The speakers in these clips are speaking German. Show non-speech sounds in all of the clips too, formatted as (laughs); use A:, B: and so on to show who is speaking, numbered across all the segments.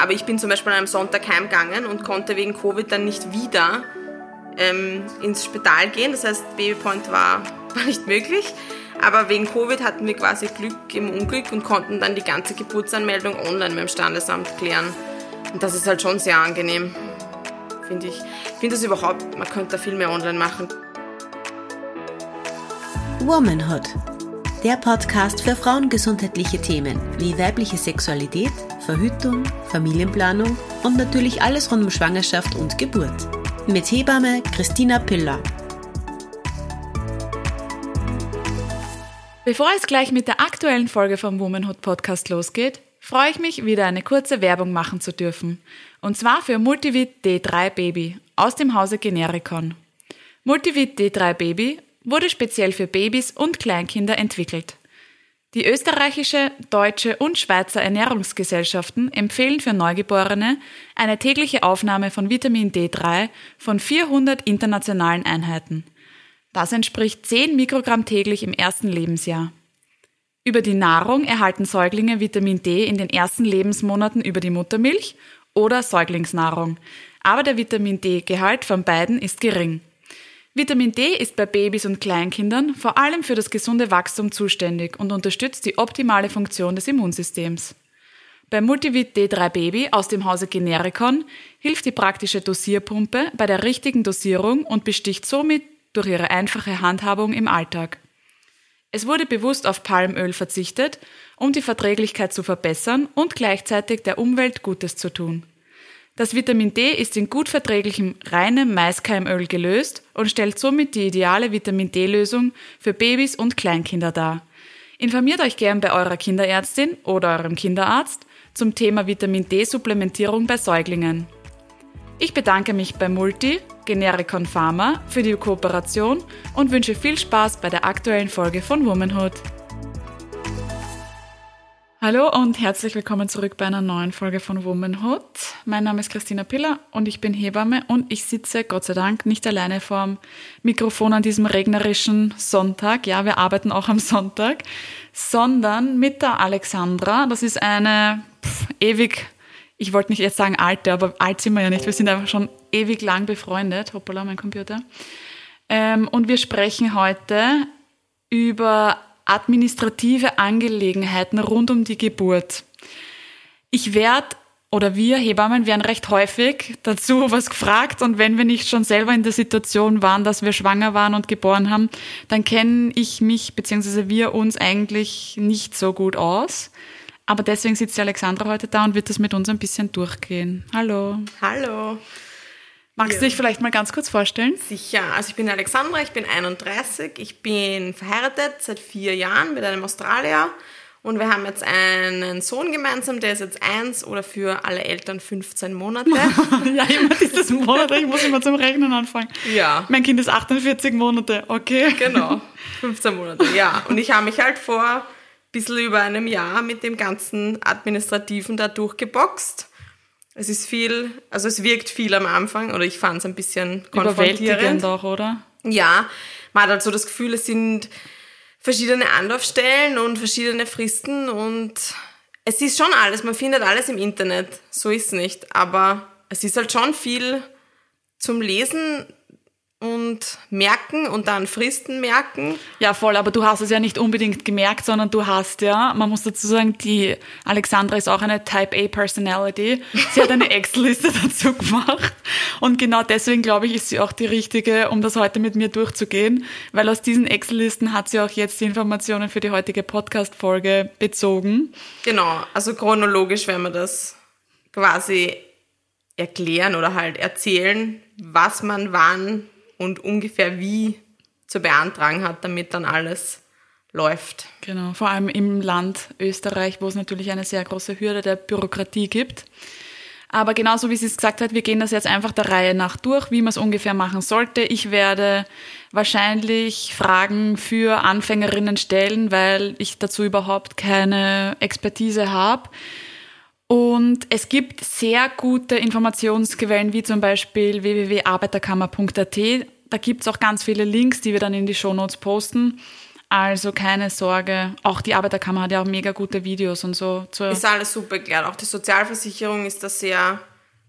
A: Aber ich bin zum Beispiel an einem Sonntag heimgegangen und konnte wegen Covid dann nicht wieder ähm, ins Spital gehen. Das heißt, Babypoint war, (laughs) war nicht möglich. Aber wegen Covid hatten wir quasi Glück im Unglück und konnten dann die ganze Geburtsanmeldung online mit dem Standesamt klären. Und das ist halt schon sehr angenehm, finde ich. Ich finde das überhaupt, man könnte da viel mehr online machen.
B: Womanhood. Der Podcast für frauengesundheitliche Themen wie weibliche Sexualität, Verhütung, Familienplanung und natürlich alles rund um Schwangerschaft und Geburt. Mit Hebamme Christina Piller.
C: Bevor es gleich mit der aktuellen Folge vom Womanhood Podcast losgeht, freue ich mich, wieder eine kurze Werbung machen zu dürfen. Und zwar für Multivit D3 Baby aus dem Hause Genericon. Multivit D3 Baby wurde speziell für Babys und Kleinkinder entwickelt. Die österreichische, deutsche und Schweizer Ernährungsgesellschaften empfehlen für Neugeborene eine tägliche Aufnahme von Vitamin D3 von 400 internationalen Einheiten – das entspricht 10 Mikrogramm täglich im ersten Lebensjahr. Über die Nahrung erhalten Säuglinge Vitamin D in den ersten Lebensmonaten über die Muttermilch oder Säuglingsnahrung, aber der Vitamin D-Gehalt von beiden ist gering. Vitamin D ist bei Babys und Kleinkindern vor allem für das gesunde Wachstum zuständig und unterstützt die optimale Funktion des Immunsystems. Bei Multivit D3 Baby aus dem Hause Genericon hilft die praktische Dosierpumpe bei der richtigen Dosierung und besticht somit durch ihre einfache Handhabung im Alltag. Es wurde bewusst auf Palmöl verzichtet, um die Verträglichkeit zu verbessern und gleichzeitig der Umwelt Gutes zu tun. Das Vitamin D ist in gut verträglichem reinem Maiskeimöl gelöst und stellt somit die ideale Vitamin D-Lösung für Babys und Kleinkinder dar. Informiert euch gern bei eurer Kinderärztin oder eurem Kinderarzt zum Thema Vitamin D-Supplementierung bei Säuglingen. Ich bedanke mich bei Multi, Genericon Pharma, für die Kooperation und wünsche viel Spaß bei der aktuellen Folge von Womanhood. Hallo und herzlich willkommen zurück bei einer neuen Folge von Womanhood. Mein Name ist Christina Piller und ich bin Hebamme und ich sitze Gott sei Dank nicht alleine vorm Mikrofon an diesem regnerischen Sonntag. Ja, wir arbeiten auch am Sonntag, sondern mit der Alexandra. Das ist eine pff, ewig ich wollte nicht jetzt sagen alte, aber alt sind wir ja nicht. Wir sind einfach schon ewig lang befreundet. Hoppala, mein Computer. Ähm, und wir sprechen heute über administrative Angelegenheiten rund um die Geburt. Ich werde oder wir Hebammen werden recht häufig dazu (laughs) was gefragt und wenn wir nicht schon selber in der Situation waren, dass wir schwanger waren und geboren haben, dann kenne ich mich bzw. wir uns eigentlich nicht so gut aus. Aber deswegen sitzt die Alexandra heute da und wird das mit uns ein bisschen durchgehen. Hallo.
A: Hallo.
C: Magst du dich vielleicht mal ganz kurz vorstellen?
A: Sicher. Also ich bin Alexandra, ich bin 31, ich bin verheiratet seit vier Jahren mit einem Australier und wir haben jetzt einen Sohn gemeinsam, der ist jetzt eins oder für alle Eltern 15 Monate. (laughs)
C: ja, immer dieses Monate, ich muss immer zum Rechnen anfangen. Ja. Mein Kind ist 48 Monate, okay.
A: Genau, 15 Monate, ja. Und ich habe mich halt vor bisschen über einem Jahr mit dem ganzen Administrativen da durchgeboxt. Es ist viel, also es wirkt viel am Anfang oder ich fand es ein bisschen konfrontierend.
C: auch, oder?
A: Ja, man hat halt so das Gefühl, es sind verschiedene Anlaufstellen und verschiedene Fristen und es ist schon alles, man findet alles im Internet, so ist es nicht, aber es ist halt schon viel zum Lesen, und merken und dann Fristen merken.
C: Ja, voll, aber du hast es ja nicht unbedingt gemerkt, sondern du hast ja, man muss dazu sagen, die Alexandra ist auch eine Type A Personality. Sie hat eine (laughs) Excel-Liste dazu gemacht und genau deswegen glaube ich, ist sie auch die richtige, um das heute mit mir durchzugehen, weil aus diesen Excel-Listen hat sie auch jetzt die Informationen für die heutige Podcast-Folge bezogen.
A: Genau, also chronologisch werden wir das quasi erklären oder halt erzählen, was man wann und ungefähr wie zu beantragen hat, damit dann alles läuft.
C: Genau, vor allem im Land Österreich, wo es natürlich eine sehr große Hürde der Bürokratie gibt. Aber genauso wie sie es gesagt hat, wir gehen das jetzt einfach der Reihe nach durch, wie man es ungefähr machen sollte. Ich werde wahrscheinlich Fragen für Anfängerinnen stellen, weil ich dazu überhaupt keine Expertise habe. Und es gibt sehr gute Informationsquellen, wie zum Beispiel www.arbeiterkammer.at. Da gibt es auch ganz viele Links, die wir dann in die Shownotes posten. Also keine Sorge. Auch die Arbeiterkammer hat ja auch mega gute Videos und so.
A: Ist alles super erklärt. Auch die Sozialversicherung ist da sehr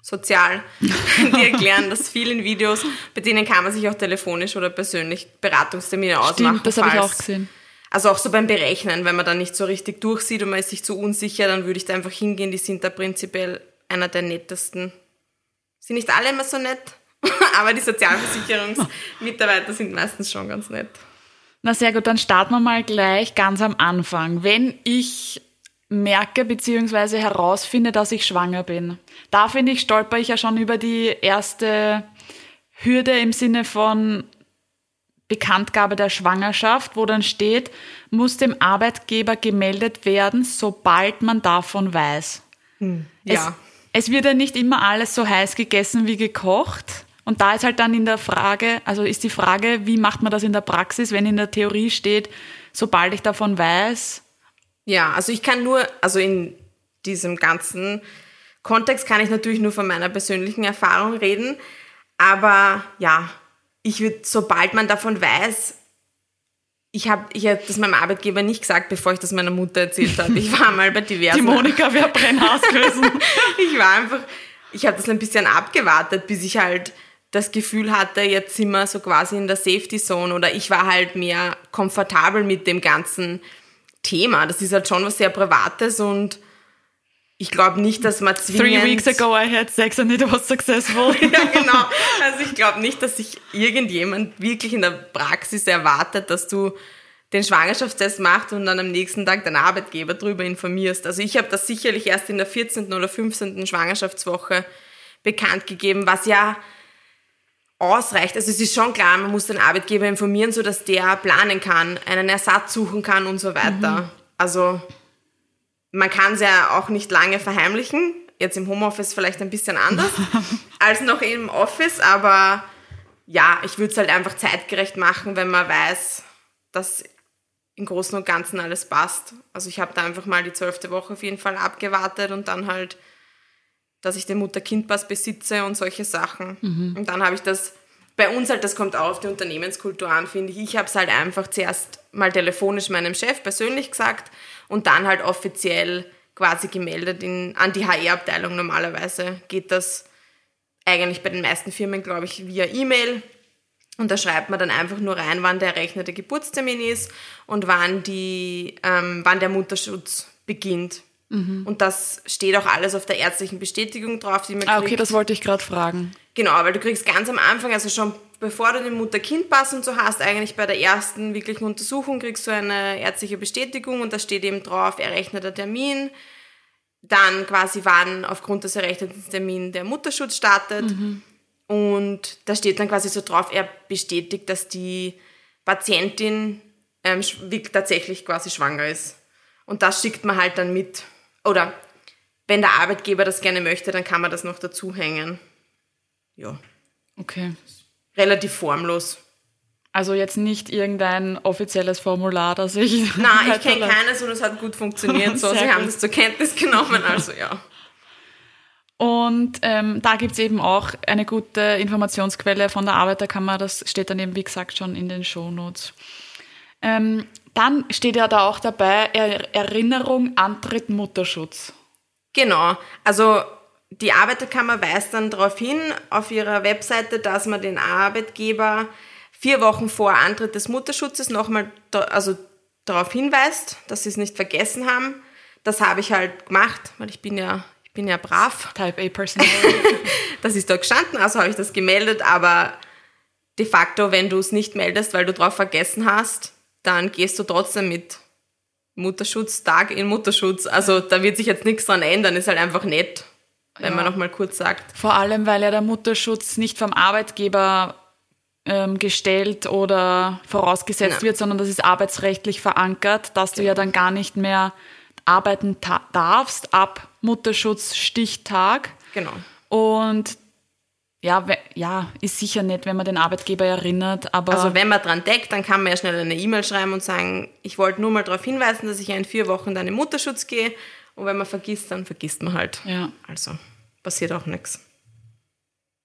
A: sozial. (laughs) Die erklären das viel in Videos. Bei denen kann man sich auch telefonisch oder persönlich Beratungstermine ausmachen.
C: Stimmt, das habe ich auch gesehen.
A: Also auch so beim Berechnen, wenn man da nicht so richtig durchsieht und man ist sich zu unsicher, dann würde ich da einfach hingehen. Die sind da prinzipiell einer der nettesten. Sind nicht alle immer so nett, (laughs) aber die Sozialversicherungsmitarbeiter sind meistens schon ganz nett.
C: Na sehr gut, dann starten wir mal gleich ganz am Anfang. Wenn ich merke bzw. herausfinde, dass ich schwanger bin, da finde ich, stolper ich ja schon über die erste Hürde im Sinne von Bekanntgabe der Schwangerschaft, wo dann steht, muss dem Arbeitgeber gemeldet werden, sobald man davon weiß.
A: Ja.
C: Es, es wird ja nicht immer alles so heiß gegessen wie gekocht. Und da ist halt dann in der Frage, also ist die Frage, wie macht man das in der Praxis, wenn in der Theorie steht, sobald ich davon weiß,
A: Ja, also ich kann nur, also in diesem ganzen Kontext kann ich natürlich nur von meiner persönlichen Erfahrung reden. Aber ja, ich würde, sobald man davon weiß, ich habe ich hab das meinem Arbeitgeber nicht gesagt, bevor ich das meiner Mutter erzählt habe. Ich war mal bei (laughs) diversen.
C: die Monika wäre Brennhaus (laughs) gewesen.
A: ich war einfach, ich habe das ein bisschen abgewartet, bis ich halt das Gefühl hatte, jetzt sind wir so quasi in der Safety Zone oder ich war halt mehr komfortabel mit dem ganzen Thema. Das ist halt schon was sehr Privates und ich glaube nicht, dass man zwingend...
C: Three weeks ago I had sex and it was successful. (laughs)
A: ja, genau. Also ich glaube nicht, dass sich irgendjemand wirklich in der Praxis erwartet, dass du den Schwangerschaftstest machst und dann am nächsten Tag deinen Arbeitgeber darüber informierst. Also ich habe das sicherlich erst in der 14. oder 15. Schwangerschaftswoche bekannt gegeben, was ja ausreicht. Also es ist schon klar, man muss den Arbeitgeber informieren, so dass der planen kann, einen Ersatz suchen kann und so weiter. Also man kann es ja auch nicht lange verheimlichen. Jetzt im Homeoffice vielleicht ein bisschen anders (laughs) als noch im Office, aber ja, ich würde es halt einfach zeitgerecht machen, wenn man weiß, dass im Großen und Ganzen alles passt. Also ich habe da einfach mal die zwölfte Woche auf jeden Fall abgewartet und dann halt, dass ich den Mutter-Kind-Pass besitze und solche Sachen. Und dann habe ich das, bei uns halt, das kommt auch auf die Unternehmenskultur an, finde ich. Ich habe es halt einfach zuerst mal telefonisch meinem Chef persönlich gesagt und dann halt offiziell quasi gemeldet in, an die HR-Abteilung. Normalerweise geht das eigentlich bei den meisten Firmen, glaube ich, via E-Mail. Und da schreibt man dann einfach nur rein, wann der errechnete Geburtstermin ist und wann, die, ähm, wann der Mutterschutz beginnt. Und das steht auch alles auf der ärztlichen Bestätigung drauf, die man
C: ah, okay,
A: kriegt.
C: das wollte ich gerade fragen.
A: Genau, weil du kriegst ganz am Anfang, also schon bevor du den Mutter-Kind-Pass und so hast, eigentlich bei der ersten wirklichen Untersuchung kriegst du eine ärztliche Bestätigung und da steht eben drauf, errechneter Termin, dann quasi wann aufgrund des errechneten Termins der Mutterschutz startet und da steht dann quasi so drauf, er bestätigt, dass die Patientin ähm, tatsächlich quasi schwanger ist. Und das schickt man halt dann mit. Oder wenn der Arbeitgeber das gerne möchte, dann kann man das noch dazu hängen. Ja,
C: Okay.
A: Relativ formlos.
C: Also jetzt nicht irgendein offizielles Formular, das ich. (laughs)
A: Na, ich (laughs) kenne keines und es hat gut funktioniert. So, (laughs)
C: Sehr
A: sie haben
C: gut.
A: das zur Kenntnis genommen, also ja.
C: Und ähm, da gibt's eben auch eine gute Informationsquelle von der Arbeiterkammer. Das steht dann eben, wie gesagt, schon in den Shownotes. Ähm, dann steht ja da auch dabei er Erinnerung, Antritt, Mutterschutz.
A: Genau. Also die Arbeiterkammer weist dann darauf hin auf ihrer Webseite, dass man den Arbeitgeber vier Wochen vor Antritt des Mutterschutzes nochmal also darauf hinweist, dass sie es nicht vergessen haben. Das habe ich halt gemacht, weil ich bin ja, ich bin ja brav.
C: Type A Personality. (laughs)
A: Das ist da gestanden, also habe ich das gemeldet, aber de facto, wenn du es nicht meldest, weil du drauf vergessen hast, dann gehst du trotzdem mit Mutterschutztag in Mutterschutz. Also da wird sich jetzt nichts dran ändern, ist halt einfach nett, wenn man
C: Ja.
A: noch mal kurz sagt.
C: Vor allem, weil ja der Mutterschutz nicht vom Arbeitgeber ähm, gestellt oder vorausgesetzt
A: Ja.
C: wird, sondern das ist arbeitsrechtlich verankert, dass du ja dann gar nicht mehr arbeiten darfst ab Mutterschutzstichtag.
A: Genau.
C: Und ja, ja, ist sicher nett, wenn man den Arbeitgeber erinnert, aber
A: Also wenn man dran denkt, dann kann man ja schnell eine E-Mail schreiben und sagen, ich wollte nur mal darauf hinweisen, dass ich ja in vier Wochen dann in Mutterschutz gehe. Und wenn man vergisst, dann vergisst man halt.
C: ja.
A: Also passiert auch nichts.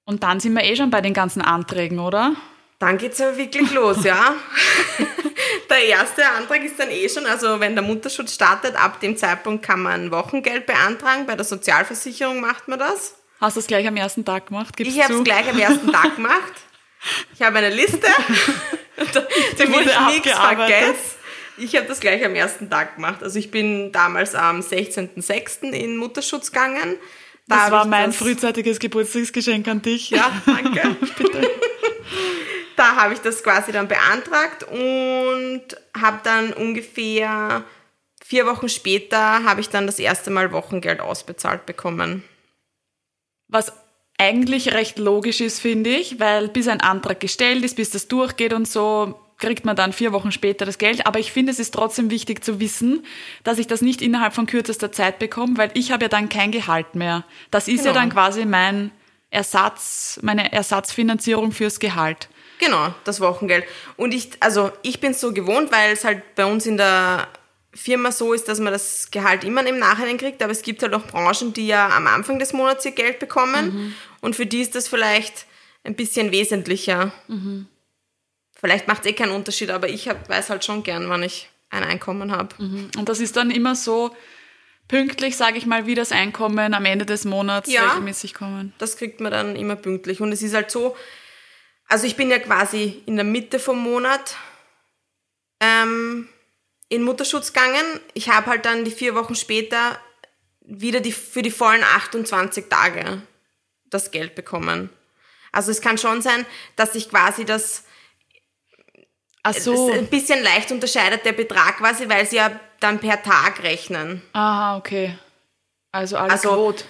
C: Und dann sind wir eh schon bei den ganzen Anträgen, oder?
A: Dann geht's aber wirklich los, ja. (laughs) der erste Antrag ist dann eh schon, also wenn der Mutterschutz startet, ab dem Zeitpunkt kann man Wochengeld beantragen. Bei der Sozialversicherung macht man das.
C: Hast du es gleich am ersten Tag gemacht? Gib's
A: Ich habe es gleich am ersten Tag gemacht. Ich habe eine Liste, (laughs) damit ich nichts vergesse. Ich habe das gleich am ersten Tag gemacht. Also ich bin damals am 16.06. in Mutterschutz gegangen. Da
C: Das war mein
A: das-
C: frühzeitiges Geburtstagsgeschenk an dich.
A: Ja, (laughs) danke. Da habe ich das quasi dann beantragt und habe dann ungefähr vier Wochen später habe ich dann das erste Mal Wochengeld ausbezahlt bekommen.
C: Was eigentlich recht logisch ist, finde ich, weil bis ein Antrag gestellt ist, bis das durchgeht und so, kriegt man dann vier Wochen später das Geld. Aber ich finde, es ist trotzdem wichtig zu wissen, dass ich das nicht innerhalb von kürzester Zeit bekomme, weil ich habe ja dann kein Gehalt mehr. Das ist ja
A: Genau.
C: dann quasi mein Ersatz, meine Ersatzfinanzierung fürs Gehalt.
A: Genau, das Wochengeld. Und ich, also ich bin es so gewohnt, weil es halt bei uns in der Firma so ist, dass man das Gehalt immer im Nachhinein kriegt, aber es gibt halt auch Branchen, die ja am Anfang des Monats ihr Geld bekommen und für die ist das vielleicht ein bisschen wesentlicher. Vielleicht macht es eh keinen Unterschied, aber ich hab, weiß halt schon gern, wann ich ein Einkommen habe.
C: Und das ist dann immer so pünktlich, sage ich mal, wie das Einkommen am Ende des Monats
A: Ja.
C: regelmäßig kommen.
A: Das kriegt man dann immer pünktlich. Und es ist halt so, also ich bin ja quasi in der Mitte vom Monat ähm, in Mutterschutz gegangen. Ich habe halt dann die vier Wochen später wieder die, für die vollen 28 Tage das Geld bekommen. Also es kann schon sein, dass sich quasi das,
C: Ach so.
A: ein bisschen leicht unterscheidet, der Betrag quasi, weil sie ja dann per Tag rechnen.
C: Aha, okay. Also alles
A: Also-
C: rot.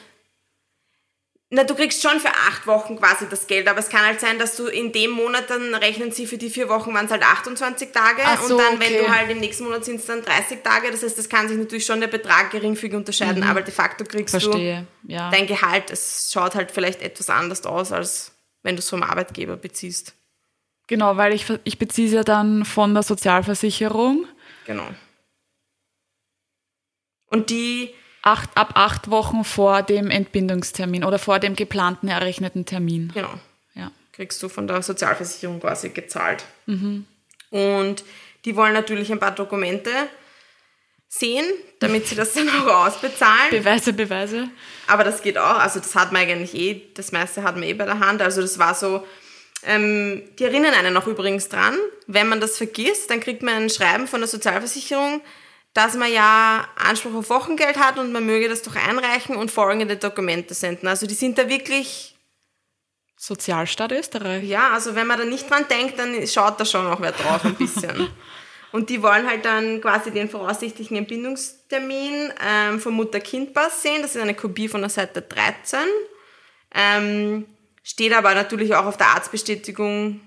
A: Na, du kriegst schon für acht Wochen quasi das Geld, aber es kann halt sein, dass du in dem Monat, dann rechnen sie für die vier Wochen, waren es halt 28 Tage
C: so,
A: und dann, wenn
C: okay.
A: du halt im nächsten Monat sind es dann 30 Tage, das heißt, das kann sich natürlich schon der Betrag geringfügig unterscheiden, aber de facto kriegst
C: Mhm. Verstehe, ja.
A: du dein Gehalt, es schaut halt vielleicht etwas anders aus, als wenn du es vom Arbeitgeber beziehst.
C: Genau, weil ich, ich beziehe es ja dann von der Sozialversicherung.
A: Genau. Und die,
C: Acht, ab acht Wochen vor dem Entbindungstermin oder vor dem geplanten errechneten Termin.
A: genau,
C: Ja.
A: kriegst du von der Sozialversicherung quasi gezahlt. Und die wollen natürlich ein paar Dokumente sehen, damit sie das dann auch ausbezahlen.
C: Beweise, Beweise.
A: Aber das geht auch, also das hat man eigentlich eh, das meiste hat man eh bei der Hand. Also das war so, ähm, die erinnern einen auch übrigens dran, wenn man das vergisst, dann kriegt man ein Schreiben von der Sozialversicherung, dass man ja Anspruch auf Wochengeld hat und man möge das doch einreichen und folgende Dokumente senden. Also die sind da wirklich
C: Sozialstaat Österreich.
A: ja, also wenn man da nicht dran denkt, dann schaut da schon auch wer drauf ein bisschen. (laughs) Und die wollen halt dann quasi den voraussichtlichen Entbindungstermin ähm, vom Mutter-Kind-Pass sehen. Das ist eine Kopie von der Seite 13. Ähm, steht aber natürlich auch auf der Arztbestätigung,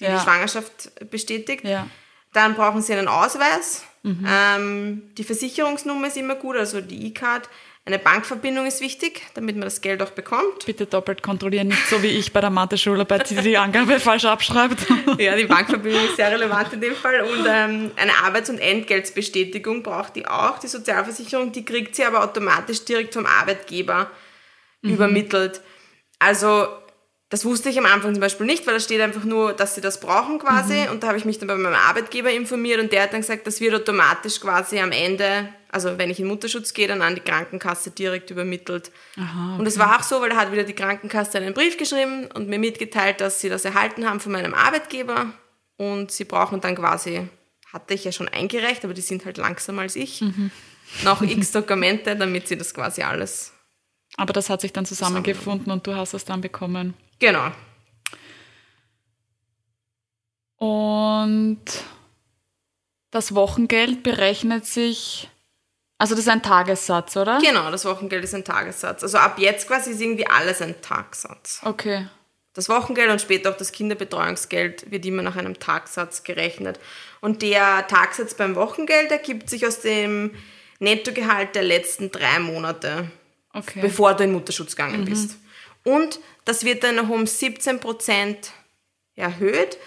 A: die
C: Ja.
A: die Schwangerschaft bestätigt.
C: Ja.
A: Dann brauchen sie einen Ausweis. Ähm, die Versicherungsnummer ist immer gut, also die E-Card. Eine Bankverbindung ist wichtig, damit man das Geld auch bekommt.
C: Bitte doppelt kontrollieren, nicht so wie ich bei der Mathe-Schularbeit, die die Angabe (laughs) falsch abschreibt. (laughs)
A: Ja, die Bankverbindung ist sehr relevant in dem Fall. Und ähm, eine Arbeits- und Entgeltsbestätigung braucht die auch, die Sozialversicherung. Die kriegt sie aber automatisch direkt vom Arbeitgeber übermittelt. Also das wusste ich am Anfang zum Beispiel nicht, weil da steht einfach nur, dass sie das brauchen quasi. Und da habe ich mich dann bei meinem Arbeitgeber informiert und der hat dann gesagt, das wird automatisch quasi am Ende, also wenn ich in Mutterschutz gehe, dann an die Krankenkasse direkt übermittelt. Und es war auch so, weil da hat wieder die Krankenkasse einen Brief geschrieben und mir mitgeteilt, dass sie das erhalten haben von meinem Arbeitgeber und sie brauchen dann quasi, hatte ich ja schon eingereicht, aber die sind halt langsamer als ich, noch (laughs) x Dokumente, damit sie das quasi alles.
C: Aber das hat sich dann zusammengefunden und du hast es dann bekommen.
A: Genau.
C: Und das Wochengeld berechnet sich, also das ist ein Tagessatz, oder?
A: Genau, das Wochengeld ist ein Tagessatz. Also ab jetzt quasi ist irgendwie alles ein Tagsatz.
C: Okay.
A: Das Wochengeld und später auch das Kinderbetreuungsgeld wird immer nach einem Tagsatz gerechnet. Und der Tagsatz beim Wochengeld ergibt sich aus dem Nettogehalt der letzten drei Monate,
C: Okay.
A: bevor du in Mutterschutz gegangen bist. Und das wird dann noch um 17 Prozent erhöht,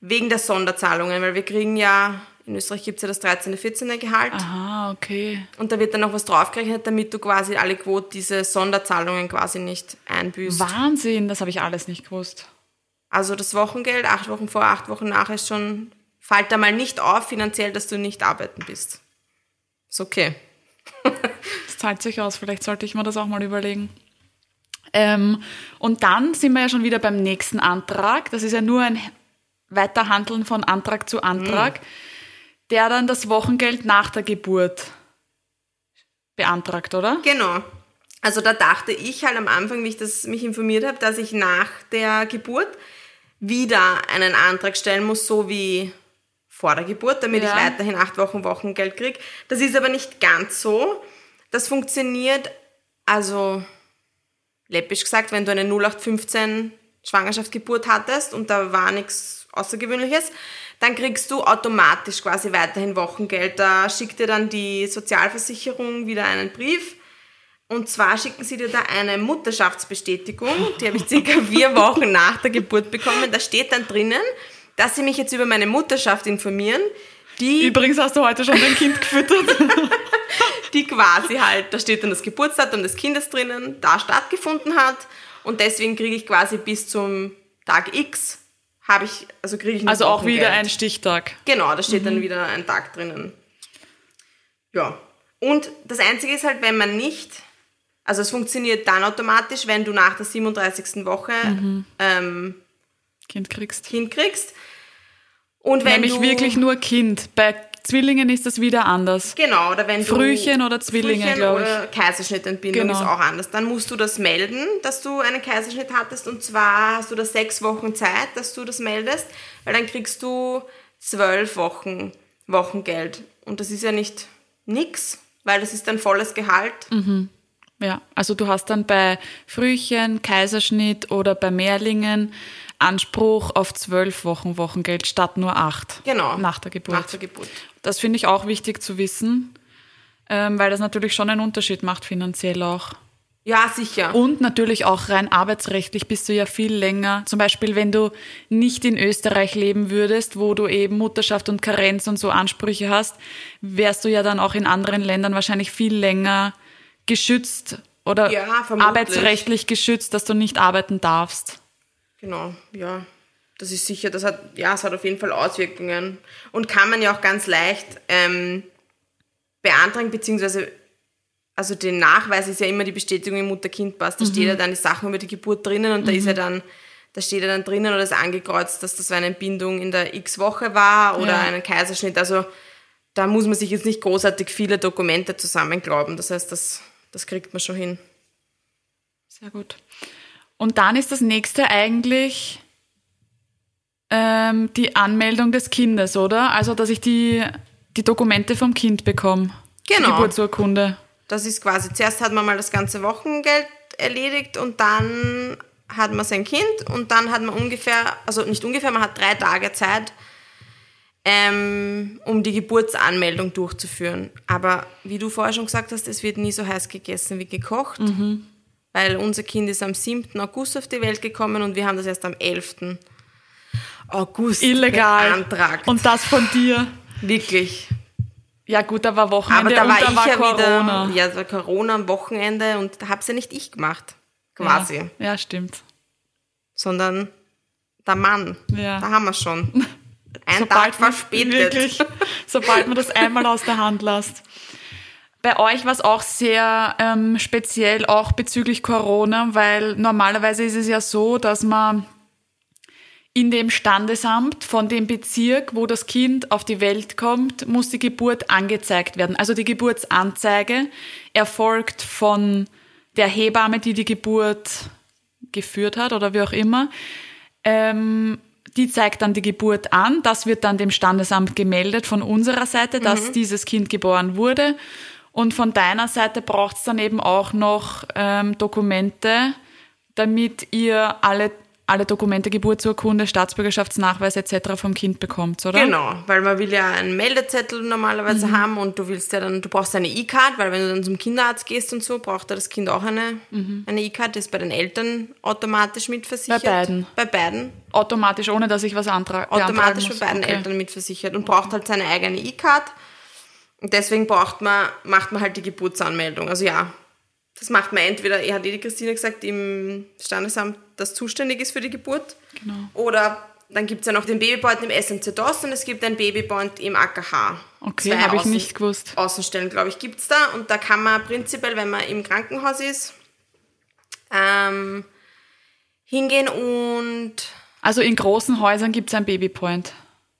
A: wegen der Sonderzahlungen, weil wir kriegen ja, in Österreich gibt es ja das 13., 14. Gehalt.
C: Aha, okay.
A: Und da wird dann noch was draufgerechnet, damit du quasi alle Quote diese Sonderzahlungen quasi nicht einbüßt.
C: Wahnsinn, das habe ich alles nicht gewusst.
A: Also das Wochengeld, acht Wochen vor, acht Wochen nach, ist schon fällt da mal nicht auf finanziell, dass du nicht arbeiten bist. Ist okay. (laughs)
C: Das zahlt sich aus, vielleicht sollte ich mir das auch mal überlegen. Ähm, und dann sind wir ja schon wieder beim nächsten Antrag. Das ist ja nur ein Weiterhandeln von Antrag zu Antrag, der dann das Wochengeld nach der Geburt beantragt, oder?
A: Genau. Also da dachte ich halt am Anfang, wie ich das mich informiert habe, dass ich nach der Geburt wieder einen Antrag stellen muss, so wie vor der Geburt, damit
C: Ja.
A: ich weiterhin acht Wochen Wochengeld kriege. Das ist aber nicht ganz so. Das funktioniert, also läppisch gesagt, wenn du eine 0815 Schwangerschaftsgeburt hattest und da war nichts Außergewöhnliches, dann kriegst du automatisch quasi weiterhin Wochengeld. Da schickt dir dann die Sozialversicherung wieder einen Brief. Und zwar schicken sie dir da eine Mutterschaftsbestätigung, die habe ich circa vier (laughs) Wochen nach der Geburt bekommen. Da steht dann drinnen, dass sie mich jetzt über meine Mutterschaft informieren, die
C: Übrigens hast du heute schon dein Kind gefüttert. (laughs)
A: die quasi halt, da steht dann das Geburtsdatum des Kindes drinnen, da stattgefunden hat und deswegen kriege ich quasi bis zum Tag X habe ich, also kriege ich
C: Also auch wieder ein Stichtag.
A: Genau, da steht dann wieder ein Tag drinnen. Ja. Und das Einzige ist halt, wenn man nicht, also es funktioniert dann automatisch, wenn du nach der 37. Woche ähm,
C: Kind kriegst.
A: Kind kriegst. Und wenn
C: Nämlich
A: du,
C: wirklich nur Kind. Bei Zwillingen ist das wieder anders.
A: Genau, oder wenn
C: Frühchen
A: du,
C: oder Zwillinge,
A: Frühchen oder Kaiserschnittentbindung
C: Genau.
A: ist auch anders. Dann musst du das melden, dass du einen Kaiserschnitt hattest und zwar hast du da sechs Wochen Zeit, dass du das meldest, weil dann kriegst du zwölf Wochen Wochengeld und das ist ja nicht nix, weil das ist dann volles Gehalt.
C: Ja, also du hast dann bei Frühchen, Kaiserschnitt oder bei Mehrlingen Anspruch auf zwölf Wochen Wochengeld statt nur acht.
A: Genau.
C: Nach der Geburt.
A: Nach der Geburt.
C: Das finde ich auch wichtig zu wissen, ähm, weil das natürlich schon einen Unterschied macht finanziell auch.
A: Ja, sicher.
C: Und natürlich auch rein arbeitsrechtlich bist du ja viel länger. Zum Beispiel, wenn du nicht in Österreich leben würdest, wo du eben Mutterschaft und Karenz und so Ansprüche hast, wärst du ja dann auch in anderen Ländern wahrscheinlich viel länger geschützt oder
A: Ja,
C: arbeitsrechtlich geschützt, dass du nicht arbeiten darfst.
A: Genau, ja. Das ist sicher, das hat, ja, es hat auf jeden Fall Auswirkungen. Und kann man ja auch ganz leicht ähm, beantragen, beziehungsweise, also den Nachweis ist ja immer die Bestätigung im Mutter-Kind-Pass. Da steht ja dann die Sachen über die Geburt drinnen und da ist ja dann, da steht ja dann drinnen oder ist angekreuzt, dass das eine Entbindung in der X-Woche war oder
C: Ja.
A: einen Kaiserschnitt. Also da muss man sich jetzt nicht großartig viele Dokumente zusammenglauben. Das heißt, das, das kriegt man schon hin.
C: Sehr gut. Und dann ist das nächste eigentlich ähm, die Anmeldung des Kindes, oder? Also, dass ich die, die Dokumente vom Kind bekomme. Die
A: Genau.
C: Geburtsurkunde.
A: Das ist quasi, zuerst hat man mal das ganze Wochengeld erledigt und dann hat man sein Kind und dann hat man ungefähr, also nicht ungefähr, man hat drei Tage Zeit, ähm, um die Geburtsanmeldung durchzuführen. Aber wie du vorher schon gesagt hast, es wird nie so heiß gegessen wie gekocht, weil unser Kind ist am 7. August auf die Welt gekommen und wir haben das erst am 11. August
C: Illegal.
A: beantragt.
C: Und das von dir.
A: Wirklich.
C: Ja gut, da war
A: Aber
C: Wochenende
A: da war
C: und da
A: ich
C: war
A: ja
C: Corona.
A: wieder, ja, da war Corona am Wochenende und da hab's ja nicht ich gemacht, quasi,
C: Ja, ja, stimmt.
A: sondern der Mann.
C: Ja.
A: Da haben wir schon. (laughs) Ein Tag
C: man-
A: verspätet.
C: Wirklich, sobald man das einmal aus der Hand lässt. Bei euch war es auch sehr ähm, speziell, auch bezüglich Corona, weil normalerweise ist es ja so, dass man in dem Standesamt von dem Bezirk, wo das Kind auf die Welt kommt, muss die Geburt angezeigt werden. Also die Geburtsanzeige erfolgt von der Hebamme, die die Geburt geführt hat oder wie auch immer. Ähm, die zeigt dann die Geburt an. Das wird dann dem Standesamt gemeldet von unserer Seite, dass dieses Kind geboren wurde. Und von deiner Seite braucht es dann eben auch noch ähm, Dokumente, damit ihr alle, alle Dokumente, Geburtsurkunde, Staatsbürgerschaftsnachweis etc. vom Kind bekommt, oder?
A: Genau, weil man will ja einen Meldezettel normalerweise
C: Mhm.
A: haben und du willst ja dann, du brauchst eine E-Card, weil wenn du dann zum Kinderarzt gehst und so, braucht ja das Kind auch eine, eine E-Card, das ist bei den Eltern automatisch mitversichert.
C: Mhm. Bei beiden?
A: Bei beiden.
C: Automatisch, ohne dass ich was antra beantragen
A: automatisch bei beiden
C: Okay.
A: Eltern mitversichert und braucht halt seine eigene E-Card. Und deswegen braucht man, macht man halt die Geburtsanmeldung. Also ja, das macht man entweder, er hat eh die Christine gesagt, im Standesamt, das zuständig ist für die Geburt.
C: Genau.
A: Oder dann gibt es ja noch den Babypoint im SMC DOS und es gibt einen Babypoint im AKH.
C: Okay, habe ich
A: Außen-
C: nicht gewusst.
A: Außenstellen, glaube ich, gibt es da. Und da kann man prinzipiell, wenn man im Krankenhaus ist, ähm, hingehen und
C: Also in großen Häusern gibt es ein Babypoint.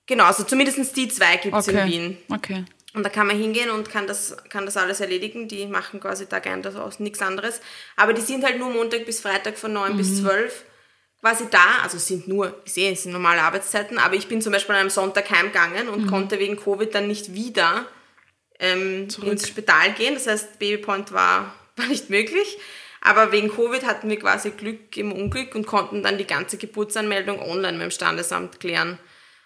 A: genau, also zumindest die zwei gibt es in
C: Okay.
A: Wien.
C: Okay.
A: Und da kann man hingehen und kann das, kann das alles erledigen. Die machen quasi da gern das aus, nichts anderes. Aber die sind halt nur Montag bis Freitag von 9
C: Mhm.
A: bis 12 quasi da. Also sind nur, ich sehe, es sind normale Arbeitszeiten. Aber ich bin zum Beispiel an einem Sonntag heimgegangen
C: Mhm.
A: und konnte wegen Covid dann nicht wieder ähm, ins Spital gehen. Das heißt, Babypoint war, (laughs) war nicht möglich. Aber wegen Covid hatten wir quasi Glück im Unglück und konnten dann die ganze Geburtsanmeldung online mit dem Standesamt klären.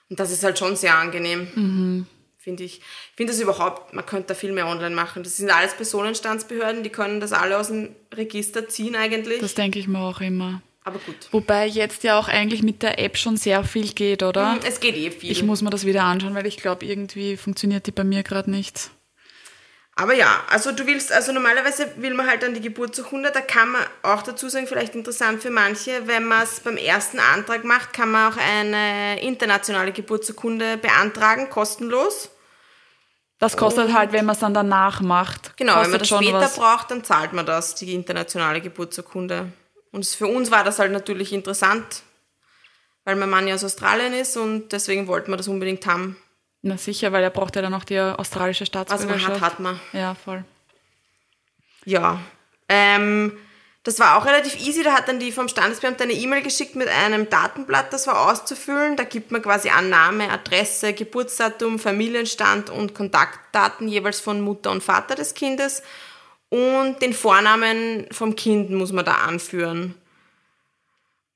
A: Und das ist halt schon sehr angenehm finde ich. Ich finde das überhaupt, man könnte da viel mehr online machen. Das sind alles Personenstandsbehörden, die können das alle aus dem Register ziehen eigentlich.
C: Das denke ich mir auch immer.
A: Aber gut.
C: Wobei jetzt ja auch eigentlich mit der App schon sehr viel geht, oder?
A: Es geht eh viel.
C: Ich muss mir das wieder anschauen, weil ich glaube, irgendwie funktioniert die bei mir gerade nicht.
A: Aber ja, also du willst, also normalerweise will man halt dann die Geburtsurkunde, da kann man auch dazu sagen, vielleicht interessant für manche, wenn man es beim ersten Antrag macht, kann man auch eine internationale Geburtsurkunde beantragen, kostenlos.
C: Das kostet halt, wenn man es dann danach macht.
A: Genau, wenn man das später
C: was.
A: braucht, dann zahlt man das, die internationale Geburtsurkunde. Und für uns war das halt natürlich interessant, weil mein Mann ja aus Australien ist und deswegen wollten wir das unbedingt haben.
C: Na sicher, weil er braucht ja dann noch die australische
A: Was man
C: Staatsbürgerschaft.
A: hat, hat man.
C: Ja, voll.
A: Ja. Ähm, das war auch relativ easy. Da hat dann die vom Standesbeamten eine E-Mail geschickt mit einem Datenblatt, das war auszufüllen. Da gibt man quasi an Name, Adresse, Geburtsdatum, Familienstand und Kontaktdaten jeweils von Mutter und Vater des Kindes. Und den Vornamen vom Kind muss man da anführen.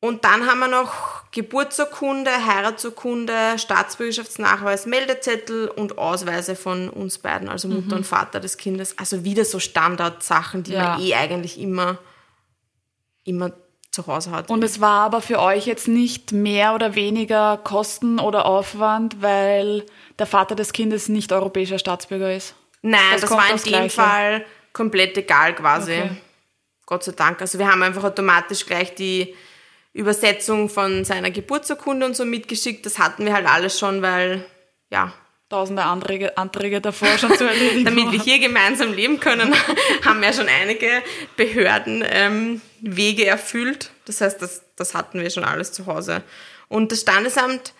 A: Und dann haben wir noch Geburtsurkunde, Heiratsurkunde, Staatsbürgerschaftsnachweis, Meldezettel und Ausweise von uns beiden, also Mutter und Vater des Kindes. Also wieder so Standardsachen, die
C: Ja.
A: man eh eigentlich immer, immer zu Hause hat.
C: Und es war aber für euch jetzt nicht mehr oder weniger Kosten oder Aufwand, weil der Vater des Kindes nicht europäischer Staatsbürger ist.
A: Nein,
C: das
A: das, war in dem
C: Gleiche.
A: Fall komplett egal quasi.
C: Okay.
A: Gott sei Dank. Also wir haben einfach automatisch gleich die Übersetzung von seiner Geburtsurkunde und so mitgeschickt. Das hatten wir halt alles schon, weil, ja,
C: Tausende Anträge, Anträge davor schon zu erledigen.
A: damit wir hier gemeinsam leben können, (laughs) haben ja schon einige Behörden ähm, Wege erfüllt. Das heißt, das, das hatten wir schon alles zu Hause. Und das Standesamt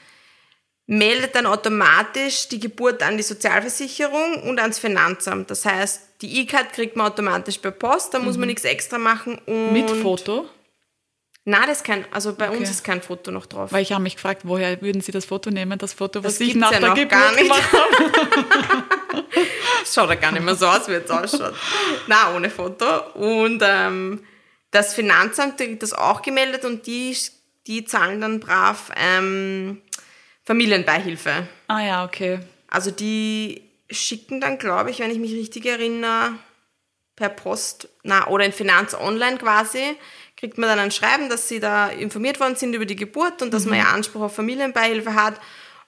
A: meldet dann automatisch die Geburt an die Sozialversicherung und ans Finanzamt. Das heißt, die E-Card kriegt man automatisch per Post, da muss man nichts extra machen. Und
C: Mhm. Mit Foto?
A: Nein, das ist kein, also bei
C: Okay.
A: uns ist kein Foto noch drauf.
C: Weil ich habe mich gefragt, woher würden Sie das Foto nehmen? Das Foto, was
A: Das
C: ich nach
A: ja
C: der Geburt
A: gar nicht.
C: gemacht habe. (laughs)
A: Das schaut ja gar nicht mehr so aus, wie es ausschaut. Nein, ohne Foto. Und ähm, das Finanzamt kriegt das auch gemeldet und die, die zahlen dann brav ähm, Familienbeihilfe.
C: Ah ja, okay.
A: Also die schicken dann, glaube ich, wenn ich mich richtig erinnere, per Post na, oder in Finanz Online quasi, kriegt man dann ein Schreiben, dass sie da informiert worden sind über die Geburt und dass man ja Anspruch auf Familienbeihilfe hat.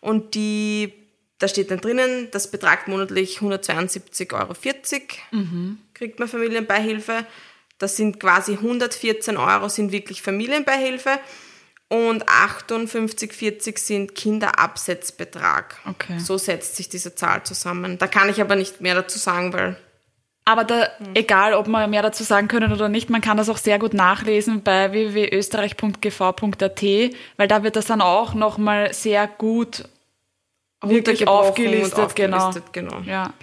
A: Und die, da steht dann drinnen, das betragt monatlich 172,40 Euro. Kriegt man Familienbeihilfe. Das sind quasi 114 Euro sind wirklich Familienbeihilfe und 58,40 sind Kinderabsetzbetrag.
C: Okay.
A: So setzt sich diese Zahl zusammen. Da kann ich aber nicht mehr dazu sagen, weil
C: Aber da,
A: Hm.
C: egal, ob wir mehr dazu sagen können oder nicht, man kann das auch sehr gut nachlesen bei www.österreich.gv.at, weil da wird das dann auch nochmal sehr gut wirklich aufgelistet,
A: und
C: genau.
A: aufgelistet, genau.
C: Ja.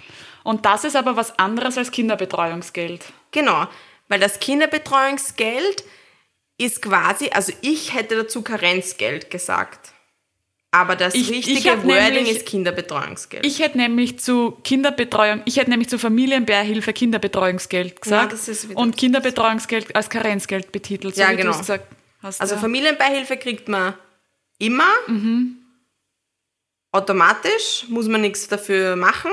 C: Und das ist aber was anderes als Kinderbetreuungsgeld.
A: Genau, weil das Kinderbetreuungsgeld ist quasi, also ich hätte dazu Karenzgeld gesagt. Aber das
C: Ich- ich
A: richtige
C: hab
A: Wording
C: nämlich-
A: ist Kinderbetreuungsgeld.
C: Ich hätte nämlich zu Kinderbetreuung, ich hätte nämlich zu Familienbeihilfe Kinderbetreuungsgeld gesagt
A: das wieder-
C: und Kinderbetreuungsgeld als Karenzgeld betitelt, so
A: Ja, genau.
C: gesagt
A: also
C: ja.
A: Familienbeihilfe kriegt man immer.
C: Mhm.
A: Automatisch, muss man nichts dafür machen.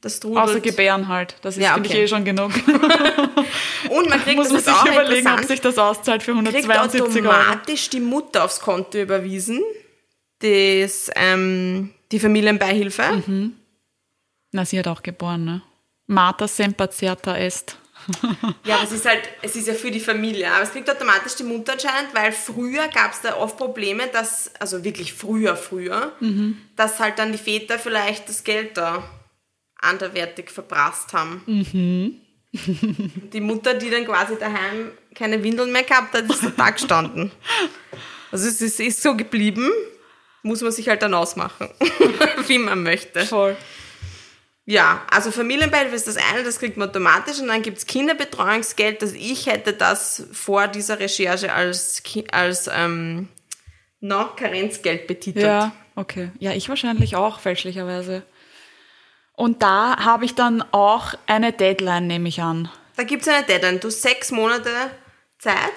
A: Das trudelt.
C: Außer Gebären halt. Das ist,
A: Ja,
C: finde ich,
A: okay.
C: eh schon genug. (laughs)
A: Und man kriegt, (laughs)
C: Muss
A: das
C: man sich
A: auch
C: überlegen, ob sich das auszahlt für
A: kriegt
C: 172 Euro.
A: automatisch die Mutter aufs Konto überwiesen. Das, ähm, die Familienbeihilfe.
C: Mhm. Na, sie hat auch geboren, ne? Marta semper certa est. (laughs)
A: Ja, es ist halt, es ist ja für die Familie. Aber es kriegt automatisch die Mutter anscheinend, weil früher gab es da oft Probleme, dass, also wirklich früher, früher, dass halt dann die Väter vielleicht das Geld da anderwertig verprasst haben. (laughs) Die Mutter, die dann quasi daheim keine Windeln mehr gehabt hat, ist da gestanden. (laughs) Also es ist, ist so geblieben, muss man sich halt dann ausmachen, (laughs) wie man möchte.
C: Voll.
A: Ja, also Familienbeihilfe ist das eine, das kriegt man automatisch und dann gibt's Kinderbetreuungsgeld, das ich hätte das vor dieser Recherche als, als ähm, noch Karenzgeld betitelt.
C: Ja, okay. Ja, ich wahrscheinlich auch, fälschlicherweise. Und da habe ich dann auch eine Deadline, nehme ich an.
A: Da gibt's eine Deadline, du hast sechs Monate Zeit,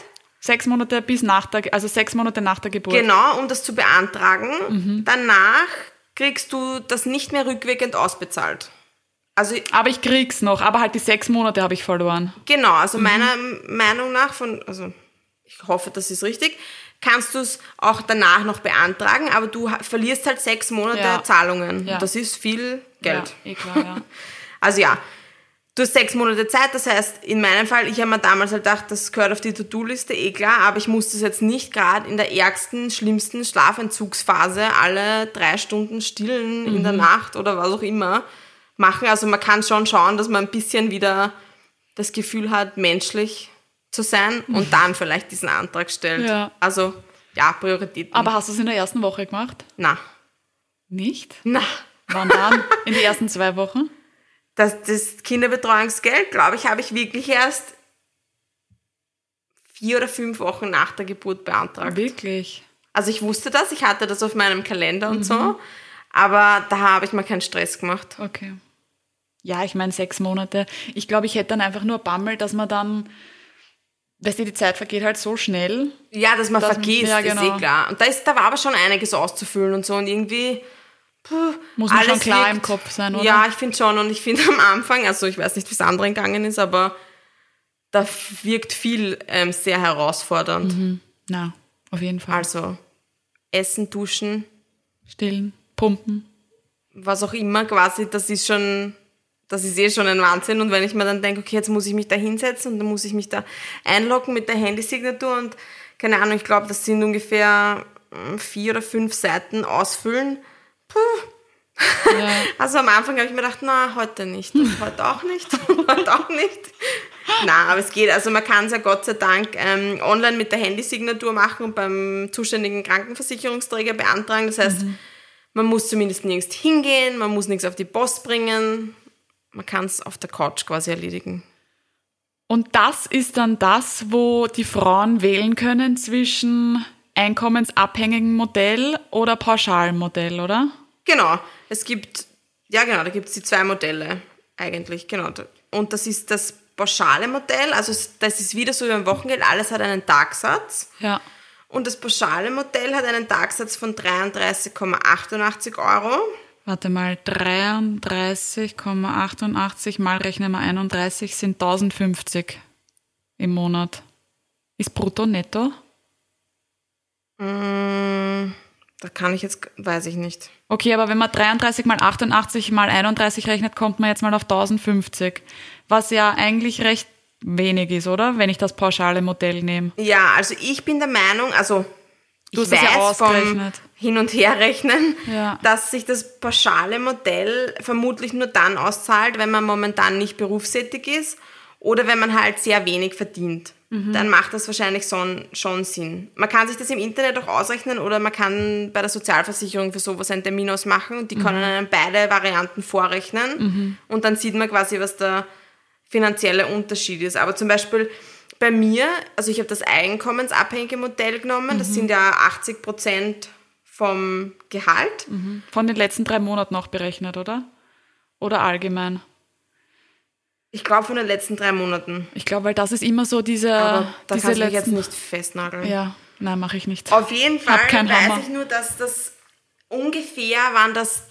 C: Sechs Monate bis nach der, also sechs Monate nach der Geburt.
A: genau, um das zu beantragen.
C: Mhm.
A: Danach kriegst du das nicht mehr rückwirkend ausbezahlt. Also
C: Aber ich krieg's noch, aber halt die sechs Monate habe ich verloren.
A: Genau, also
C: Mhm.
A: meiner Meinung nach von, also ich hoffe, das ist richtig, kannst du es auch danach noch beantragen, aber du verlierst halt sechs Monate
C: Ja.
A: Zahlungen.
C: Ja.
A: Und das ist viel Geld.
C: Ja, eh klar, ja. (laughs)
A: Also ja, du hast sechs Monate Zeit, das heißt, in meinem Fall, ich habe mir damals halt gedacht, das gehört auf die To-Do-Liste, eh klar, aber ich muss das jetzt nicht gerade in der ärgsten, schlimmsten Schlafentzugsphase alle drei Stunden stillen in der
C: Mhm.
A: Nacht oder was auch immer machen. Also man kann schon schauen, dass man ein bisschen wieder das Gefühl hat, menschlich zu sein und dann vielleicht diesen Antrag stellt.
C: Ja.
A: Also ja, Prioritäten.
C: Aber hast du es in der ersten Woche gemacht?
A: na,
C: Nicht?
A: na.
C: Wann dann? In die ersten zwei Wochen?
A: Das, das Kinderbetreuungsgeld, glaube ich, habe ich wirklich erst vier oder fünf Wochen nach der Geburt beantragt.
C: Wirklich?
A: Also ich wusste das, ich hatte das auf meinem Kalender und
C: Mhm.
A: so, aber da habe ich mir keinen Stress gemacht.
C: Okay. Ja, ich meine sechs Monate. Ich glaube, ich hätte dann einfach nur Bammel, dass man dann, weißt du, die Zeit vergeht halt so schnell.
A: Ja, dass man
C: Das-
A: vergisst,
C: ja,
A: ist
C: genau.
A: eh klar. Und da, ist, da war aber schon einiges auszufüllen und so und irgendwie
C: Muss man schon klar
A: wirkt-
C: im Kopf sein, oder?
A: Ja, ich finde schon und ich finde (laughs) am Anfang, also ich weiß nicht, wie es anderen gegangen ist, aber da wirkt viel ähm, sehr herausfordernd.
C: Mhm. Na, auf jeden Fall.
A: Also Essen, Duschen,
C: Stillen, pumpen.
A: was auch immer quasi, das ist schon, das ist eh schon ein Wahnsinn. Und wenn ich mir dann denke, okay, jetzt muss ich mich da hinsetzen und dann muss ich mich da einloggen mit der Handysignatur und keine Ahnung, ich glaube, das sind ungefähr mm, vier oder fünf Seiten ausfüllen. Puh.
C: Ja. (laughs)
A: Also am Anfang habe ich mir gedacht, na, heute nicht (laughs) heute auch nicht (laughs) heute auch nicht. Na, aber es geht. Also man kann es ja Gott sei Dank ähm, online mit der Handysignatur machen und beim zuständigen Krankenversicherungsträger beantragen. Das heißt, man muss zumindest nirgends hingehen, man muss nichts auf die Post bringen. Man kann es auf der Couch quasi erledigen.
C: Und das ist dann das, wo die Frauen wählen können zwischen einkommensabhängigen Modell oder pauschalem Modell, oder?
A: Genau, es gibt, ja genau, da gibt es die zwei Modelle eigentlich, genau. Und das ist das pauschale Modell, also das ist wieder so wie beim Wochengeld, alles hat einen Tagsatz.
C: Ja.
A: Und das pauschale Modell hat einen Tagsatz von 33,88 Euro.
C: Warte mal, 33,88 mal rechnen wir 31 sind 1050 im Monat. Ist brutto netto?
A: Mm, Da kann ich jetzt, weiß ich nicht.
C: Okay, aber wenn man 33 mal 88 mal 31 rechnet, kommt man jetzt mal auf 1050. Was ja eigentlich recht wenig ist, oder? Wenn ich das pauschale Modell nehme.
A: Ja, also ich bin der Meinung, also
C: Du
A: ich
C: hast es ja
A: weiß vom
C: ausgerechnet.
A: Hin- und Herrechnen,
C: Ja.
A: dass sich das pauschale Modell vermutlich nur dann auszahlt, wenn man momentan nicht berufstätig ist oder wenn man halt sehr wenig verdient.
C: Mhm.
A: Dann macht das wahrscheinlich schon, schon Sinn. Man kann sich das im Internet auch ausrechnen oder man kann bei der Sozialversicherung für sowas einen Termin ausmachen und die können
C: Mhm.
A: einem beide Varianten vorrechnen und dann sieht man quasi, was der finanzielle Unterschied ist. Aber zum Beispiel bei mir, also ich habe das einkommensabhängige Modell genommen,
C: Mhm.
A: das sind ja 80 Prozent vom Gehalt.
C: Von den letzten drei Monaten noch berechnet, oder? Oder allgemein?
A: Ich glaube von den letzten drei Monaten.
C: Ich glaube, weil das ist immer so diese,
A: Aber da
C: diese
A: kann ich mich jetzt
C: letzten...
A: nicht festnageln.
C: Ja, nein, mache ich nicht.
A: Auf jeden Fall weiß
C: Hammer.
A: ich nur, dass das ungefähr waren das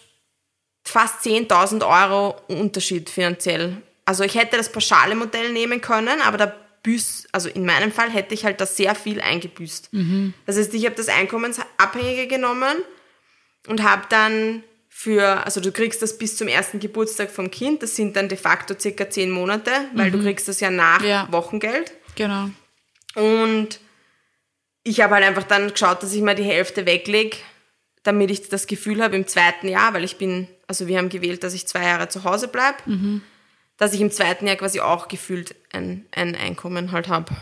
A: fast 10.000 Euro Unterschied finanziell. Also ich hätte das pauschale Modell nehmen können, aber da büß, also in meinem Fall hätte ich halt da sehr viel eingebüßt.
C: Mhm.
A: Das heißt, ich habe das Einkommensabhängige genommen und habe dann für, also du kriegst das bis zum ersten Geburtstag vom Kind, das sind dann de facto circa zehn Monate, weil du kriegst das ja nach
C: Ja.
A: Wochengeld.
C: Genau.
A: Und ich habe halt einfach dann geschaut, dass ich mal die Hälfte weglege, damit ich das Gefühl habe im zweiten Jahr, weil ich bin, also wir haben gewählt, dass ich zwei Jahre zu Hause bleibe, dass ich im zweiten Jahr quasi auch gefühlt ein, ein Einkommen halt habe.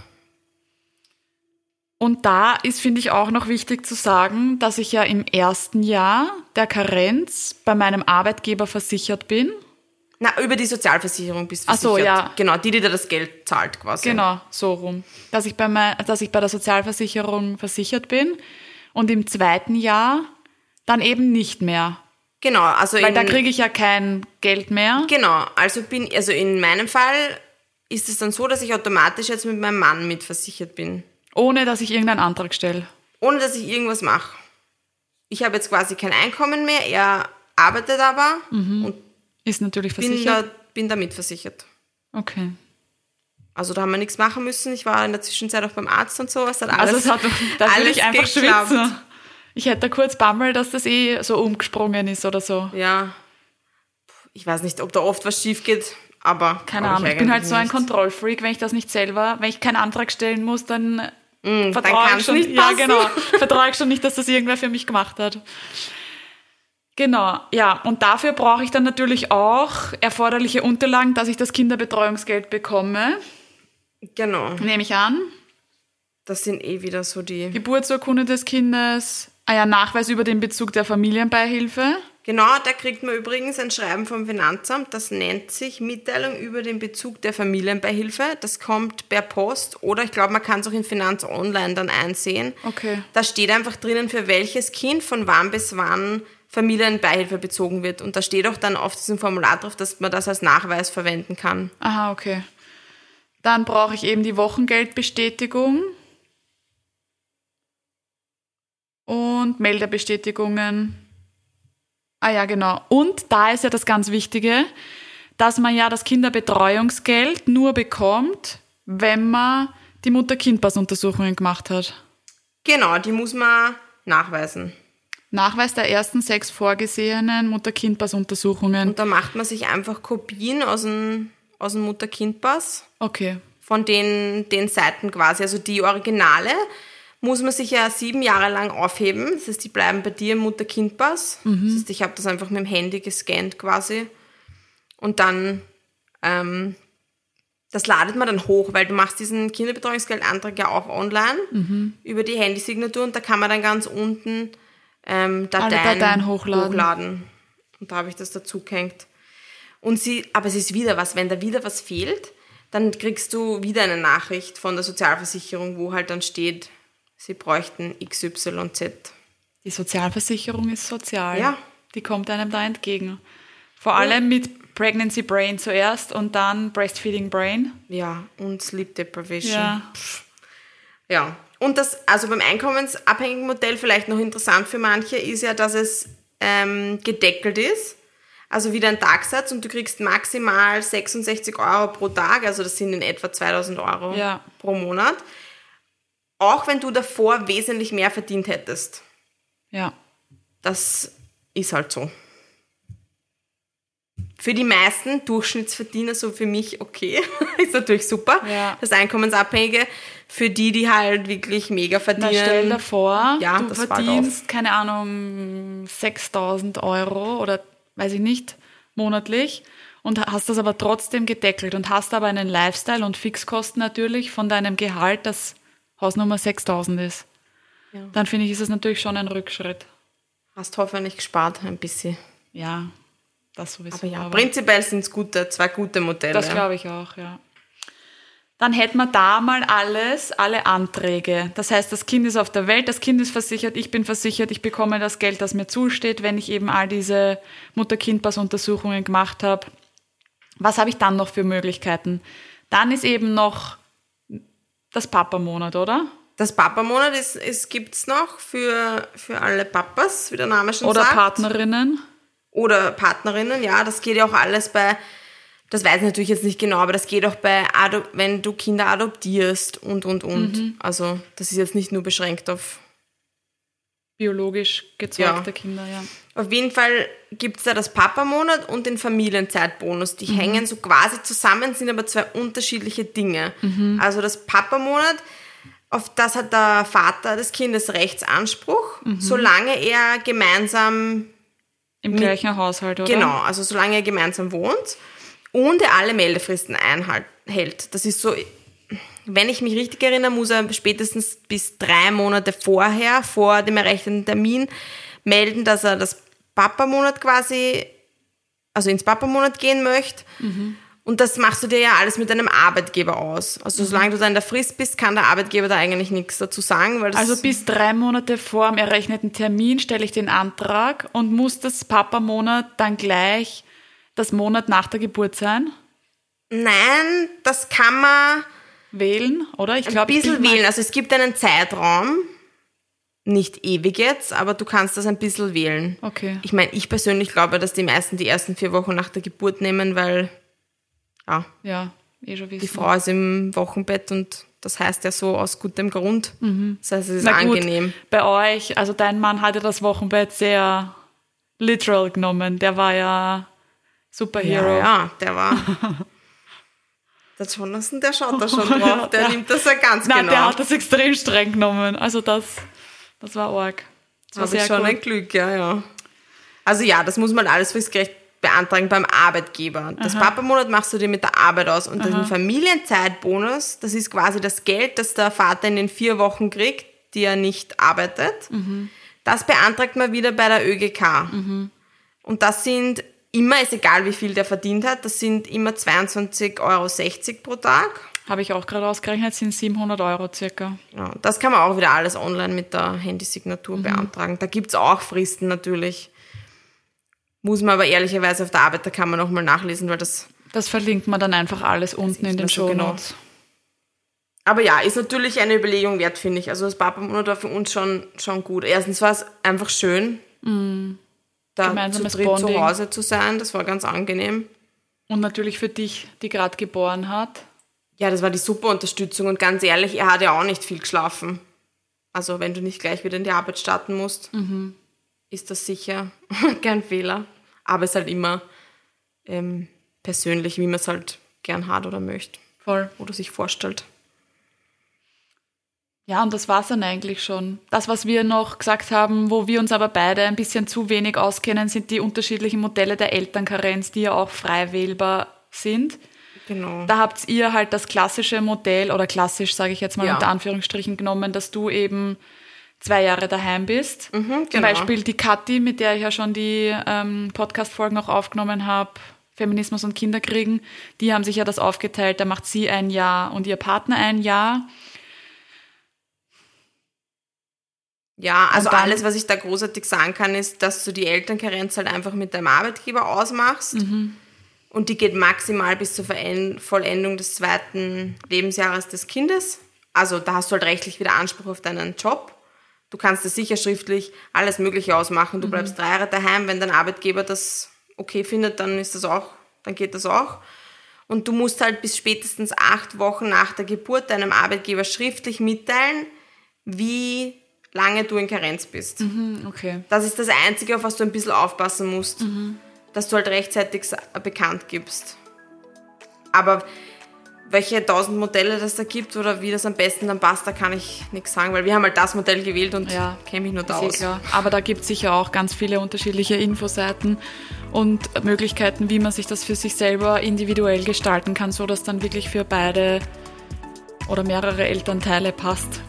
C: Und da ist, finde ich, auch noch wichtig zu sagen, dass ich ja im ersten Jahr der Karenz bei meinem Arbeitgeber versichert bin.
A: Na, über die Sozialversicherung bist du
C: Ach so,
A: versichert.
C: ja.
A: Genau, die, die dir das Geld zahlt quasi.
C: Genau, so rum. Dass ich bei, mein, dass ich bei der Sozialversicherung versichert bin und im zweiten Jahr dann eben nicht mehr.
A: Genau, also
C: Weil
A: in,
C: da kriege ich ja kein Geld mehr.
A: Genau, also bin, also in meinem Fall ist es dann so, dass ich automatisch jetzt mit meinem Mann mitversichert bin.
C: Ohne dass ich irgendeinen Antrag stelle.
A: ohne dass ich irgendwas mache. Ich habe jetzt quasi kein Einkommen mehr, er arbeitet aber und
C: Ist natürlich
A: bin
C: versichert.
A: da, bin da mitversichert.
C: Okay.
A: Also da haben wir nichts machen müssen. Ich war in der Zwischenzeit auch beim Arzt und so. Es hat
C: Also
A: alles,
C: es hat, da würde
A: alles
C: ich einfach
A: geklappt.
C: schwitzen. Ich hätte da kurz Bammel, dass das eh so umgesprungen ist oder so.
A: Ja. Ich weiß nicht, ob da oft was schief geht, aber
C: Keine Ahnung, ich bin halt so ein. Kontrollfreak, wenn ich das nicht selber, wenn ich keinen Antrag stellen muss, dann
A: dann
C: vertraue ich schon
A: nicht
C: Ja,
A: passen.
C: genau. (laughs) Vertraue ich schon nicht, dass das irgendwer für mich gemacht hat. Genau, ja, und dafür brauche ich dann natürlich auch erforderliche Unterlagen, dass ich das Kinderbetreuungsgeld bekomme,
A: Genau.
C: nehme ich an.
A: Das sind eh wieder so die.
C: Geburtsurkunde des Kindes, ah ja, Nachweis über den Bezug der Familienbeihilfe.
A: Genau, da kriegt man übrigens ein Schreiben vom Finanzamt, das nennt sich Mitteilung über den Bezug der Familienbeihilfe. Das kommt per Post oder ich glaube, man kann es auch in Finanz Online dann einsehen.
C: Okay.
A: Da steht einfach drinnen, für welches Kind von wann bis wann Familienbeihilfe bezogen wird. Und da steht auch dann auf diesem Formular drauf, dass man das als Nachweis verwenden kann.
C: Aha, okay. Dann brauche ich eben die Wochengeldbestätigung und Meldebestätigungen. Ah ja, genau. Und da ist ja das ganz Wichtige, dass man ja das Kinderbetreuungsgeld nur bekommt, wenn man die Mutter-Kind-Pass-Untersuchungen gemacht hat.
A: Genau, die muss man nachweisen.
C: Nachweis der ersten sechs vorgesehenen Mutter-Kind-Pass-Untersuchungen.
A: Und da macht man sich einfach Kopien aus dem, aus dem Mutter-Kind-Pass.
C: Okay.
A: von den, den Seiten quasi. Also die Originale muss man sich ja sieben Jahre lang aufheben. Das heißt, die bleiben bei dir im Mutter-Kind-Pass. Das heißt, ich habe das einfach mit dem Handy gescannt quasi. Und dann, ähm, das ladet man dann hoch, weil du machst diesen Kinderbetreuungsgeldantrag ja auch online über die Handysignatur und da kann man dann ganz unten ähm, Dateien,
C: Dateien hochladen.
A: hochladen. Und da habe ich das dazu gehängt. Und sie, aber es ist wieder was, wenn da wieder was fehlt, dann kriegst du wieder eine Nachricht von der Sozialversicherung, wo halt dann steht, sie bräuchten XYZ.
C: Die Sozialversicherung ist sozial.
A: Ja.
C: Die kommt einem da entgegen. Vor allem mit Pregnancy Brain zuerst und dann Breastfeeding Brain.
A: Ja, und Sleep Deprivation.
C: Ja.
A: Ja. Und das, also beim einkommensabhängigen Modell vielleicht noch interessant für manche, ist ja, dass es ähm, gedeckelt ist. Also wieder ein Tagsatz und du kriegst maximal 66 Euro pro Tag, also das sind in etwa 2000 Euro
C: Ja.
A: pro Monat. Auch wenn du davor wesentlich mehr verdient hättest.
C: Ja.
A: Das ist halt so. Für die meisten Durchschnittsverdiener, so für mich okay, (laughs) ist natürlich super.
C: Ja.
A: Das Einkommensabhängige. Für die, die halt wirklich mega
C: Na, stell
A: verdienen.
C: dir vor,
A: Ja,
C: du verdienst, keine Ahnung, 6000 Euro oder weiß ich nicht, monatlich und hast das aber trotzdem gedeckelt und hast aber einen Lifestyle und Fixkosten natürlich von deinem Gehalt, das Hausnummer 6000 ist.
A: Ja.
C: Dann finde ich, ist es natürlich schon ein Rückschritt.
A: Hast hoffentlich gespart ein bisschen.
C: Ja, das sowieso.
A: Aber ja, prinzipiell sind es gute, zwei gute Modelle.
C: Das glaube ich auch, ja. Dann hätten wir da mal alles, alle Anträge. Das heißt, das Kind ist auf der Welt, das Kind ist versichert, ich bin versichert, ich bekomme das Geld, das mir zusteht, wenn ich eben all diese Mutter-Kind-Pass-Untersuchungen gemacht habe. Was habe ich dann noch für Möglichkeiten? Dann ist eben noch das Papa-Monat, oder?
A: Das Papa-Monat ist, ist, gibt es noch für, für alle Papas, wie der Name schon
C: Oder
A: sagt.
C: Partnerinnen.
A: oder Partnerinnen, ja, das geht ja auch alles bei, das weiß ich natürlich jetzt nicht genau, aber das geht auch bei, wenn du Kinder adoptierst und, und, und.
C: Mhm.
A: Also das ist jetzt nicht nur beschränkt auf
C: biologisch gezeugte
A: Ja.
C: Kinder, ja.
A: Auf jeden Fall gibt es da das Papamonat und den Familienzeitbonus. Die hängen so quasi zusammen, sind aber zwei unterschiedliche Dinge. Also das Papamonat, auf das hat der Vater des Kindes Rechtsanspruch, solange er gemeinsam
C: Im gleichen Haushalt, oder?
A: Genau, also solange er gemeinsam wohnt und er alle Meldefristen einhält. Das ist so, wenn ich mich richtig erinnere, muss er spätestens bis drei Monate vorher, vor dem errechneten Termin, melden, dass er das Papamonat quasi, also ins Papamonat gehen möchte. Und das machst du dir ja alles mit deinem Arbeitgeber aus. Also solange du da in der Frist bist, kann der Arbeitgeber da eigentlich nichts dazu sagen.
C: Also bis drei Monate vor dem errechneten Termin stelle ich den Antrag und muss das Papa-Monat dann gleich das Monat nach der Geburt sein?
A: Nein, das kann man
C: Wählen, oder? Ich
A: ein
C: glaube,
A: bisschen wählen. Also es gibt einen Zeitraum, nicht ewig jetzt, aber du kannst das ein bisschen wählen.
C: Okay.
A: Ich meine, ich persönlich glaube, dass die meisten die ersten vier Wochen nach der Geburt nehmen, weil ja,
C: Ja, eh schon wissen.
A: die Frau ist im Wochenbett und das heißt ja so aus gutem Grund. Das heißt, es ist
C: Mhm. Na gut,
A: angenehm.
C: Bei euch, also dein Mann hatte das Wochenbett sehr literal genommen. Der war ja Superhero.
A: Ja, ja, der war. (laughs) der Jonathan, der schaut da schon (laughs) drauf. Der
C: Ja.
A: nimmt das ja ganz
C: Nein,
A: genau.
C: der hat das extrem streng genommen. Also das, das war arg. Das war
A: Habe ich schon
C: gut.
A: ein Glück, ja, ja. Also ja, das muss man alles fristgerecht beantragen beim Arbeitgeber. Das Papamonat machst du dir mit der Arbeit aus. Und den Familienzeitbonus, das ist quasi das Geld, das der Vater in den vier Wochen kriegt, die er nicht arbeitet. Das beantragt man wieder bei der ÖGK. Und das sind immer, ist egal wie viel der verdient hat, das sind immer 22,60 Euro pro Tag.
C: Habe ich auch gerade ausgerechnet, sind 700 Euro circa.
A: Ja, das kann man auch wieder alles online mit der Handysignatur beantragen. Da gibt's auch Fristen natürlich. Muss man aber ehrlicherweise auf der Arbeiterkammer nochmal nachlesen, weil das.
C: Das verlinkt man dann einfach alles unten in den
A: mehr so
C: Show
A: genau.
C: Notes.
A: Aber ja, ist natürlich eine Überlegung wert, finde ich. Also das Papamonat war für uns schon, schon gut. Erstens war es einfach schön, da zu
C: Gemeinsames
A: dritt
C: Bonding.
A: zu Hause zu sein. Das war ganz angenehm.
C: Und natürlich für dich, die gerade geboren hat.
A: Ja, das war die super Unterstützung und ganz ehrlich, er hat ja auch nicht viel geschlafen. Also wenn du nicht gleich wieder in die Arbeit starten musst, ist das sicher (laughs) kein Fehler. Aber es ist halt immer ähm, persönlich, wie man es halt gern hat oder möchte
C: Voll.
A: oder sich vorstellt.
C: Ja, und das war's dann eigentlich schon. Das, was wir noch gesagt haben, wo wir uns aber beide ein bisschen zu wenig auskennen, sind die unterschiedlichen Modelle der Elternkarenz, die ja auch frei wählbar sind.
A: Genau.
C: Da habt ihr halt das klassische Modell, oder klassisch sage ich jetzt mal
A: Ja.
C: unter Anführungsstrichen genommen, dass du eben zwei Jahre daheim bist. Zum
A: genau.
C: Beispiel die Kathi, mit der ich ja schon die ähm, Podcast-Folgen auch aufgenommen habe, Feminismus und Kinderkriegen, die haben sich ja das aufgeteilt, da macht sie ein Jahr und ihr Partner ein Jahr.
A: Ja, also
C: dann-
A: alles, was ich da großartig sagen kann, ist, dass du die Elternkarenz halt einfach mit deinem Arbeitgeber ausmachst. Und die geht maximal bis zur Vollendung des zweiten Lebensjahres des Kindes. Also da hast du halt rechtlich wieder Anspruch auf deinen Job. Du kannst das sicher schriftlich alles Mögliche ausmachen. Du bleibst drei Jahre daheim. Wenn dein Arbeitgeber das okay findet, dann ist das auch, dann geht das auch. Und du musst halt bis spätestens acht Wochen nach der Geburt deinem Arbeitgeber schriftlich mitteilen, wie lange du in Karenz bist.
C: Hm, Okay.
A: Das ist das Einzige, auf was du ein bisschen aufpassen musst, dass du halt rechtzeitig sa- bekannt gibst. Aber welche tausend Modelle das da gibt oder wie das am besten dann passt, da kann ich nichts sagen, weil wir haben halt das Modell gewählt und
C: Ja,
A: kenne mich nur da aus.
C: klar. Aber da gibt es sicher auch ganz viele unterschiedliche Infoseiten und Möglichkeiten, wie man sich das für sich selber individuell gestalten kann, so dass dann wirklich für beide oder mehrere Elternteile passt.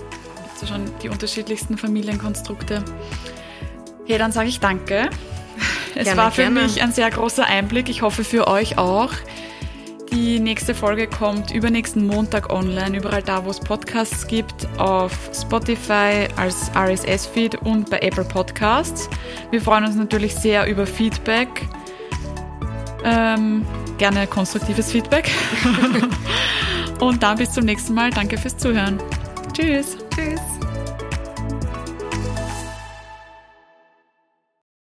C: Ja schon die unterschiedlichsten Familienkonstrukte. Hey, dann sage ich danke. Es
A: Gerne,
C: war für
A: gerne.
C: mich ein sehr großer Einblick. Ich hoffe für euch auch. Die nächste Folge kommt übernächsten Montag online, überall da, wo es Podcasts gibt, auf Spotify als RSS-Feed und bei Apple Podcasts. Wir freuen uns natürlich sehr über Feedback. Ähm, gerne konstruktives Feedback. (laughs) und dann bis zum nächsten Mal. Danke fürs Zuhören. Tschüss.
A: Tschüss.